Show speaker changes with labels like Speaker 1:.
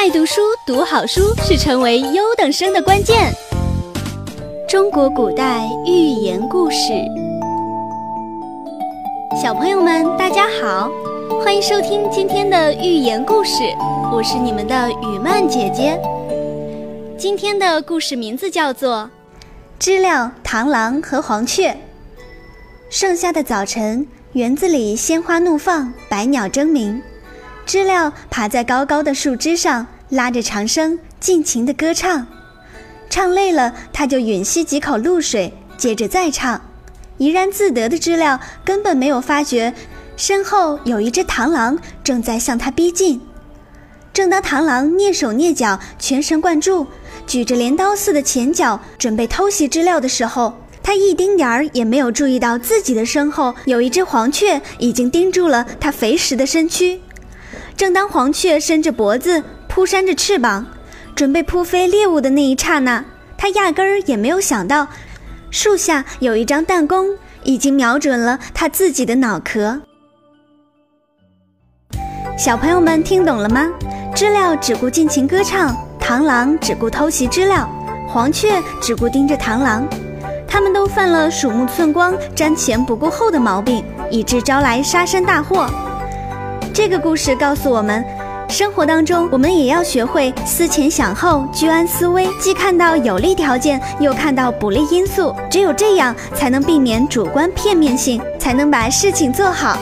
Speaker 1: 爱读书、读好书是成为优等生的关键。中国古代寓言故事，小朋友们大家好，欢迎收听今天的寓言故事，我是你们的雨曼姐姐。今天的故事名字叫做《
Speaker 2: 知了、螳螂和黄雀》。盛夏的早晨，园子里鲜花怒放，百鸟争鸣。知了爬在高高的树枝上，拉着长声，尽情地歌唱。唱累了，他就吮吸几口露水，接着再唱。怡然自得的知了根本没有发觉，身后有一只螳螂正在向他逼近。正当螳螂蹑手蹑脚、全神贯注，举着镰刀似的前脚准备偷袭知了的时候，它一丁点儿也没有注意到自己的身后有一只黄雀已经盯住了它肥实的身躯。正当黄雀伸着脖子、扑扇着翅膀，准备扑飞猎物的那一刹那，它压根儿也没有想到，树下有一张弹弓已经瞄准了它自己的脑壳。小朋友们听懂了吗？知了只顾尽情歌唱，螳螂只顾偷袭知了，黄雀只顾盯着螳螂，他们都犯了鼠目寸光、瞻前不顾后的毛病，以致招来杀身大祸。这个故事告诉我们，生活当中我们也要学会思前想后、居安思危，既看到有利条件，又看到不利因素。只有这样，才能避免主观片面性，才能把事情做好。